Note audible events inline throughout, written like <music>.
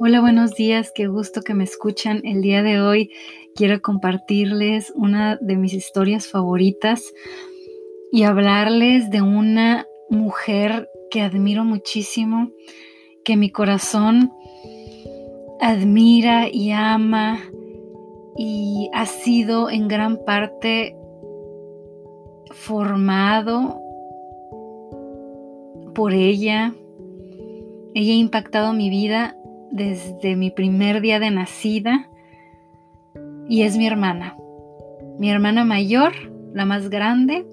Hola, buenos días, qué gusto que me escuchan. El día de hoy quiero compartirles una de mis historias favoritas y hablarles de una mujer que admiro muchísimo, que mi corazón admira y ama y ha sido en gran parte formado por ella. Ella ha impactado mi vida desde mi primer día de nacida y es mi hermana. Mi hermana mayor, la más grande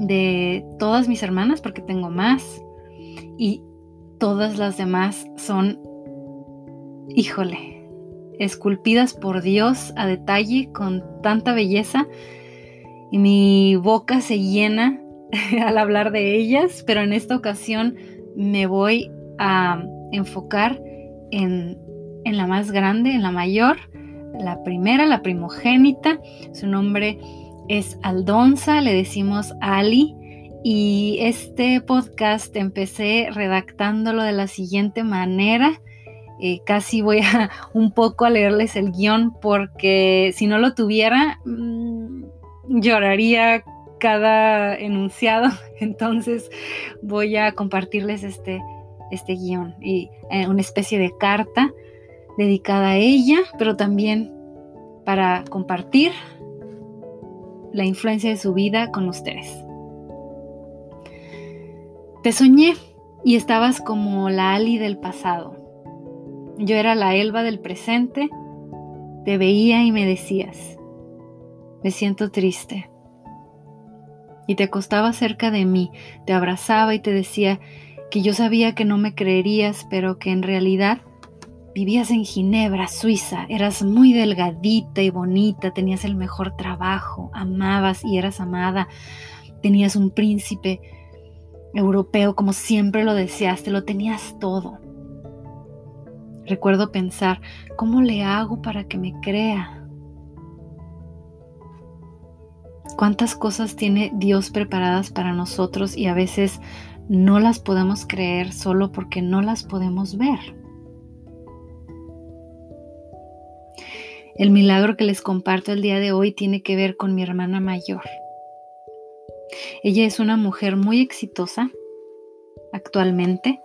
de todas mis hermanas, porque tengo más, y todas las demás son, híjole, esculpidas por Dios a detalle con tanta belleza y mi boca se llena <laughs> al hablar de ellas, pero en esta ocasión me voy a enfocar en, la más grande, en la mayor, la primera, la primogénita. Su nombre es Aldonza, le decimos Ali. Y este podcast empecé redactándolo de la siguiente manera. Eh, casi voy a <laughs> un poco a leerles el guion porque si no lo tuviera mm, lloraría cada enunciado. <laughs> Entonces voy a compartirles este, este guion y eh, una especie de carta dedicada a ella, pero también para compartir la influencia de su vida con ustedes. Te soñé y estabas como la Ali del pasado. Yo era la Elba del presente. Te veía y me decías, me siento triste. Y te acostaba cerca de mí, te abrazaba y te decía, que yo sabía que no me creerías, pero que en realidad vivías en Ginebra, Suiza, eras muy delgadita y bonita, tenías el mejor trabajo, amabas y eras amada, tenías un príncipe europeo como siempre lo deseaste, lo tenías todo. Recuerdo pensar, ¿cómo le hago para que me crea? ¿Cuántas cosas tiene Dios preparadas para nosotros y a veces no las podemos creer solo porque no las podemos ver. El milagro que les comparto el día de hoy tiene que ver con mi hermana mayor. Ella es una mujer muy exitosa actualmente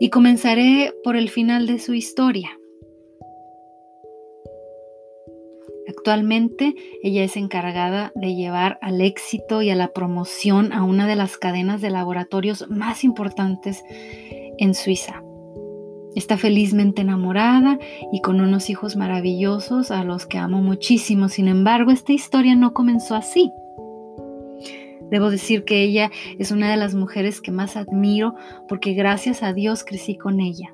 y comenzaré por el final de su historia. Actualmente ella es encargada de llevar al éxito y a la promoción a una de las cadenas de laboratorios más importantes en Suiza. Está felizmente enamorada y con unos hijos maravillosos a los que amo muchísimo. Sin embargo, esta historia no comenzó así. Debo decir que ella es una de las mujeres que más admiro porque gracias a Dios crecí con ella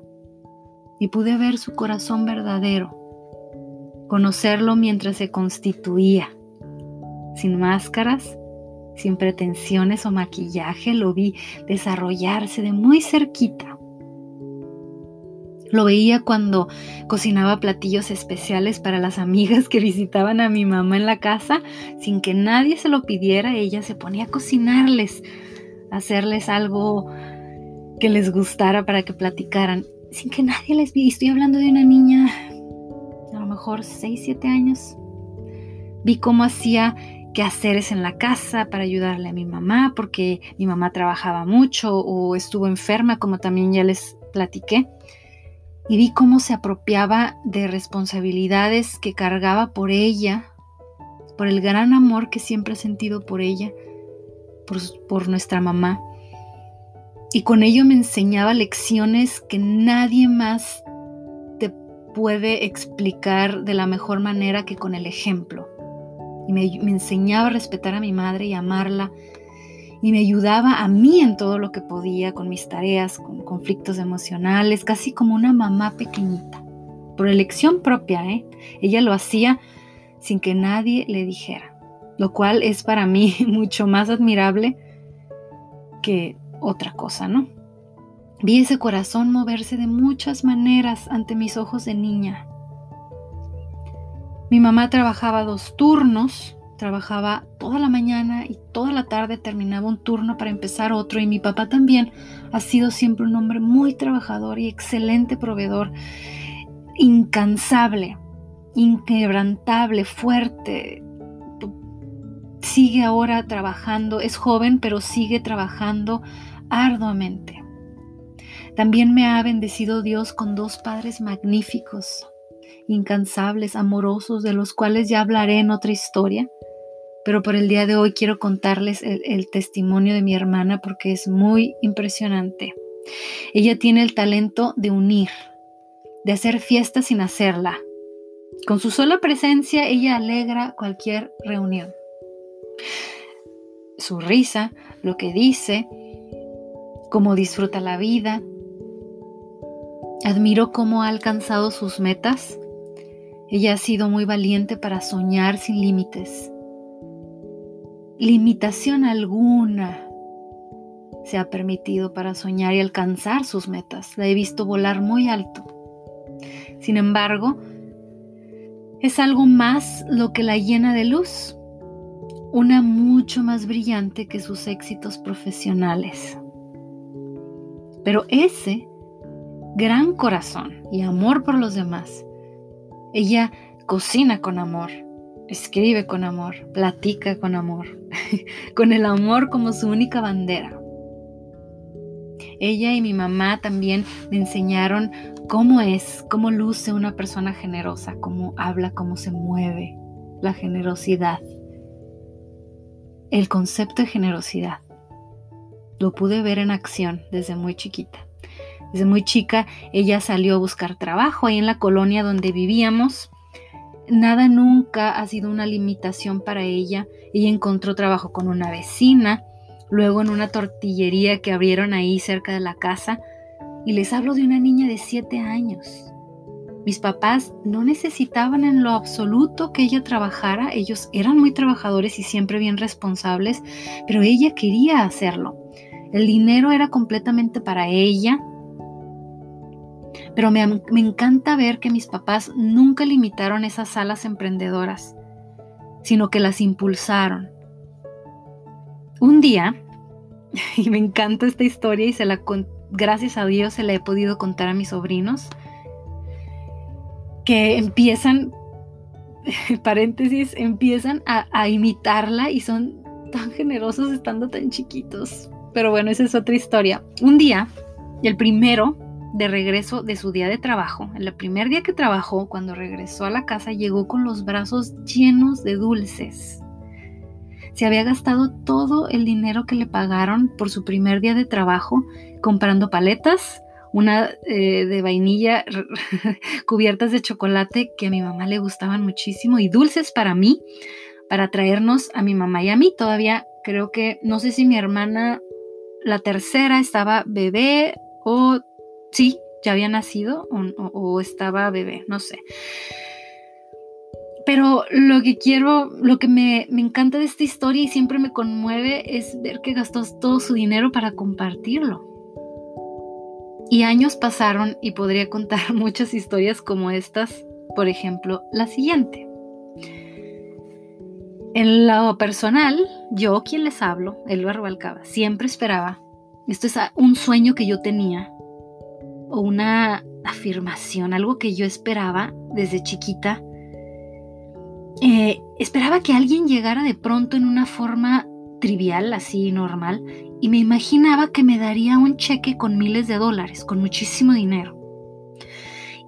y pude ver su corazón verdadero conocerlo mientras se constituía. Sin máscaras, sin pretensiones o maquillaje, lo vi desarrollarse de muy cerquita. Lo veía cuando cocinaba platillos especiales para las amigas que visitaban a mi mamá en la casa, sin que nadie se lo pidiera, ella se ponía a cocinarles, a hacerles algo que les gustara para que platicaran, sin que nadie les viera. Estoy hablando de una niña mejor 6, 7 años. Vi cómo hacía quehaceres en la casa para ayudarle a mi mamá, porque mi mamá trabajaba mucho o estuvo enferma, como también ya les platiqué. Y vi cómo se apropiaba de responsabilidades que cargaba por ella, por el gran amor que siempre he sentido por ella, por, por nuestra mamá. Y con ello me enseñaba lecciones que nadie más puede explicar de la mejor manera que con el ejemplo. Y me, enseñaba a respetar a mi madre y amarla. Y me ayudaba a mí en todo lo que podía, con mis tareas, con conflictos emocionales, casi como una mamá pequeñita. Por elección propia, ¿eh? Ella lo hacía sin que nadie le dijera. Lo cual es para mí <laughs> mucho más admirable que otra cosa, ¿no? Vi ese corazón moverse de muchas maneras ante mis ojos de niña. Mi mamá trabajaba dos turnos, trabajaba toda la mañana y toda la tarde terminaba un turno para empezar otro y mi papá también ha sido siempre un hombre muy trabajador y excelente proveedor, incansable, inquebrantable, fuerte. Sigue ahora trabajando, es joven pero sigue trabajando arduamente. También me ha bendecido Dios con dos padres magníficos, incansables, amorosos, de los cuales ya hablaré en otra historia. Pero por el día de hoy quiero contarles el, testimonio de mi hermana porque es muy impresionante. Ella tiene el talento de unir, de hacer fiesta sin hacerla. Con su sola presencia ella alegra cualquier reunión. Su risa, lo que dice, cómo disfruta la vida. Admiro cómo ha alcanzado sus metas ella ha sido muy valiente para soñar sin límites. Limitación alguna se ha permitido para soñar y alcanzar sus metas. La he visto volar muy alto. Sin embargo, es algo más lo que la llena de luz, una mucho más brillante que sus éxitos profesionales. Pero ese gran corazón y amor por los demás ella cocina con amor, escribe con amor, platica con amor, <laughs> con el amor como su única bandera. Ella y mi mamá también me enseñaron cómo es, cómo luce una persona generosa, cómo habla, cómo se mueve, la generosidad. El concepto de generosidad lo pude ver en acción desde muy chiquita. Desde muy chica ella salió a buscar trabajo ahí en la colonia donde vivíamos. Nada nunca ha sido una limitación para ella. Ella encontró trabajo con una vecina, luego en una tortillería que abrieron ahí cerca de la casa. Y les hablo de una niña de 7 años. Mis papás no necesitaban en lo absoluto que ella trabajara, ellos eran muy trabajadores y siempre bien responsables, pero ella quería hacerlo. El dinero era completamente para ella, pero me, encanta ver que mis papás nunca limitaron esas alas emprendedoras, sino que las impulsaron. Un día, <laughs> y me encanta esta historia y se la gracias a Dios se la he podido contar a mis sobrinos, que empiezan, <laughs> paréntesis, empiezan a, imitarla y son tan generosos estando tan chiquitos. Pero bueno, esa es otra historia. Un día, el primero de regreso de su día de trabajo, el primer día que trabajó, cuando regresó a la casa, llegó con los brazos llenos de dulces. Se había gastado todo el dinero que le pagaron por su primer día de trabajo comprando paletas, una eh, de vainilla <laughs> cubiertas de chocolate que a mi mamá le gustaban muchísimo y dulces para mí, para traernos a mi mamá y a mí. Todavía creo que, no sé si mi hermana, la tercera, estaba bebé o sí, ya había nacido o, estaba bebé, no sé. Pero lo que quiero, lo que me, me, encanta de esta historia y siempre me conmueve es ver que gastó todo su dinero para compartirlo. Y años pasaron y podría <laughs> contar muchas historias como estas, por ejemplo, la siguiente. En lo personal, yo quien les hablo, Elba Rubalcaba, siempre esperaba, esto es un sueño que yo tenía, o una afirmación, algo que yo esperaba desde chiquita. Eh, esperaba que alguien llegara de pronto en una forma trivial, así normal, y me imaginaba que me daría un cheque con miles de dólares, con muchísimo dinero.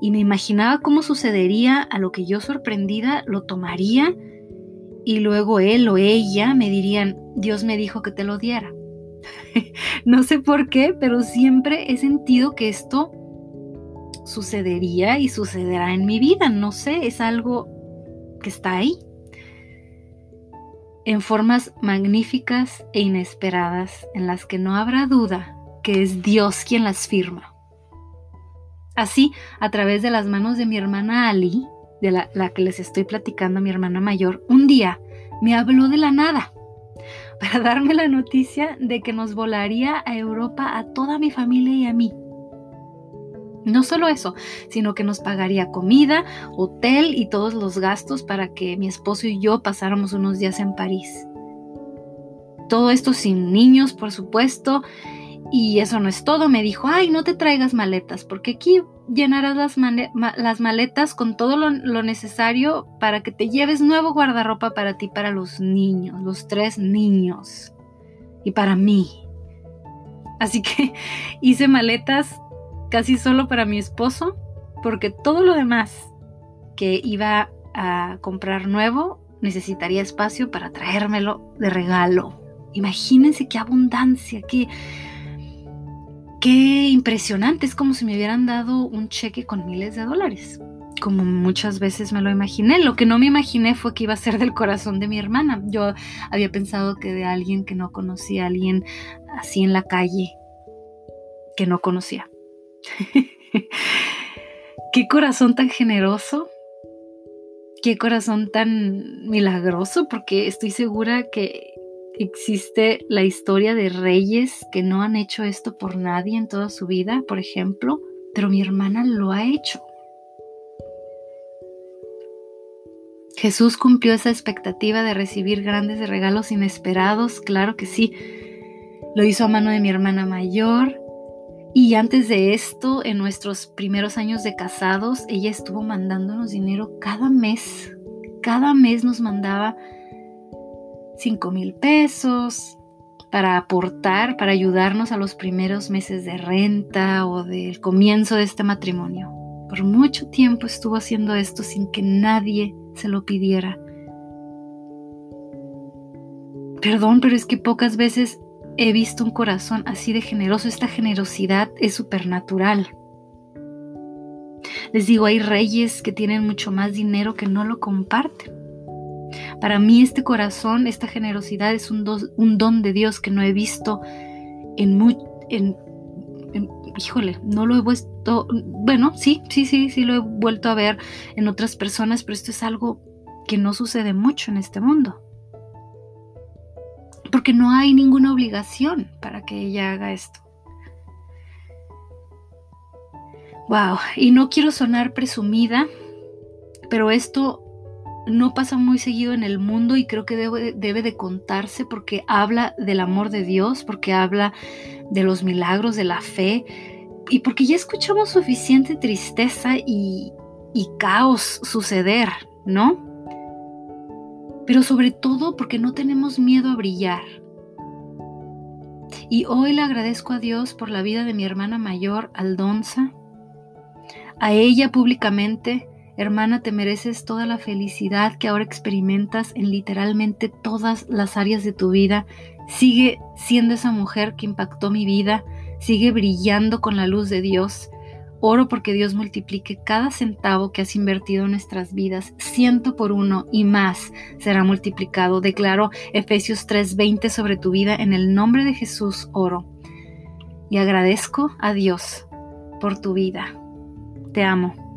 Y me imaginaba cómo sucedería, a lo que yo sorprendida lo tomaría y luego él o ella me dirían, Dios me dijo que te lo diera. <laughs> no sé por qué, pero siempre he sentido que esto sucedería y sucederá en mi vida. No sé, es algo que está ahí. En formas magníficas e inesperadas en las que no habrá duda que es Dios quien las firma. Así, a través de las manos de mi hermana Ali, de la, que les estoy platicando, mi hermana mayor, un día me habló de la nada para darme la noticia de que nos volaría a Europa a toda mi familia y a mí. No solo eso, sino que nos pagaría comida, hotel y todos los gastos para que mi esposo y yo pasáramos unos días en París. Todo esto sin niños, por supuesto. Y eso no es todo. Me dijo, ay, no te traigas maletas, porque aquí llenarás las, maletas con todo lo, lo, necesario para que te lleves nuevo guardarropa para ti, para los niños, los tres niños. Y para mí. Así que <laughs> hice maletas casi solo para mi esposo, porque todo lo demás que iba a comprar nuevo necesitaría espacio para traérmelo de regalo. Imagínense qué abundancia, qué, qué impresionante. Es como si me hubieran dado un cheque con miles de dólares, como muchas veces me lo imaginé. Lo que no me imaginé fue que iba a ser del corazón de mi hermana. Yo había pensado que de alguien que no conocía, alguien así en la calle que no conocía. <laughs> Qué corazón tan generoso. Qué corazón tan milagroso, porque estoy segura que existe la historia de reyes que no han hecho esto por nadie en toda su vida, por ejemplo, pero mi hermana lo ha hecho. Jesús cumplió esa expectativa de recibir grandes regalos inesperados, claro que sí. Lo hizo a mano de mi hermana mayor, y antes de esto, en nuestros primeros años de casados, ella estuvo mandándonos dinero cada mes. Cada mes nos mandaba 5 mil pesos para aportar, para ayudarnos a los primeros meses de renta o del comienzo de este matrimonio. Por mucho tiempo estuvo haciendo esto sin que nadie se lo pidiera. Perdón, pero es que pocas veces he visto un corazón así de generoso. Esta generosidad es supernatural. Les digo, hay reyes que tienen mucho más dinero que no lo comparten. Para mí este corazón, esta generosidad es un, don de Dios que no he visto en, muy, en, híjole, no lo he visto, bueno, sí, sí, sí, sí lo he vuelto a ver en otras personas, pero esto es algo que no sucede mucho en este mundo porque no hay ninguna obligación para que ella haga esto. Wow, y no quiero sonar presumida, pero esto no pasa muy seguido en el mundo y creo que debe, de contarse porque habla del amor de Dios, porque habla de los milagros de la fe y porque ya escuchamos suficiente tristeza y, y caos suceder, ¿no? pero sobre todo porque no tenemos miedo a brillar. Y hoy le agradezco a Dios por la vida de mi hermana mayor, Aldonza. A ella públicamente, hermana, te mereces toda la felicidad que ahora experimentas en literalmente todas las áreas de tu vida. Sigue siendo esa mujer que impactó mi vida, sigue brillando con la luz de Dios Oro porque Dios multiplique cada centavo que has invertido en nuestras vidas, ciento por uno y más será multiplicado. Declaro Efesios 3:20 sobre tu vida en el nombre de Jesús, oro. Y agradezco a Dios por tu vida. Te amo.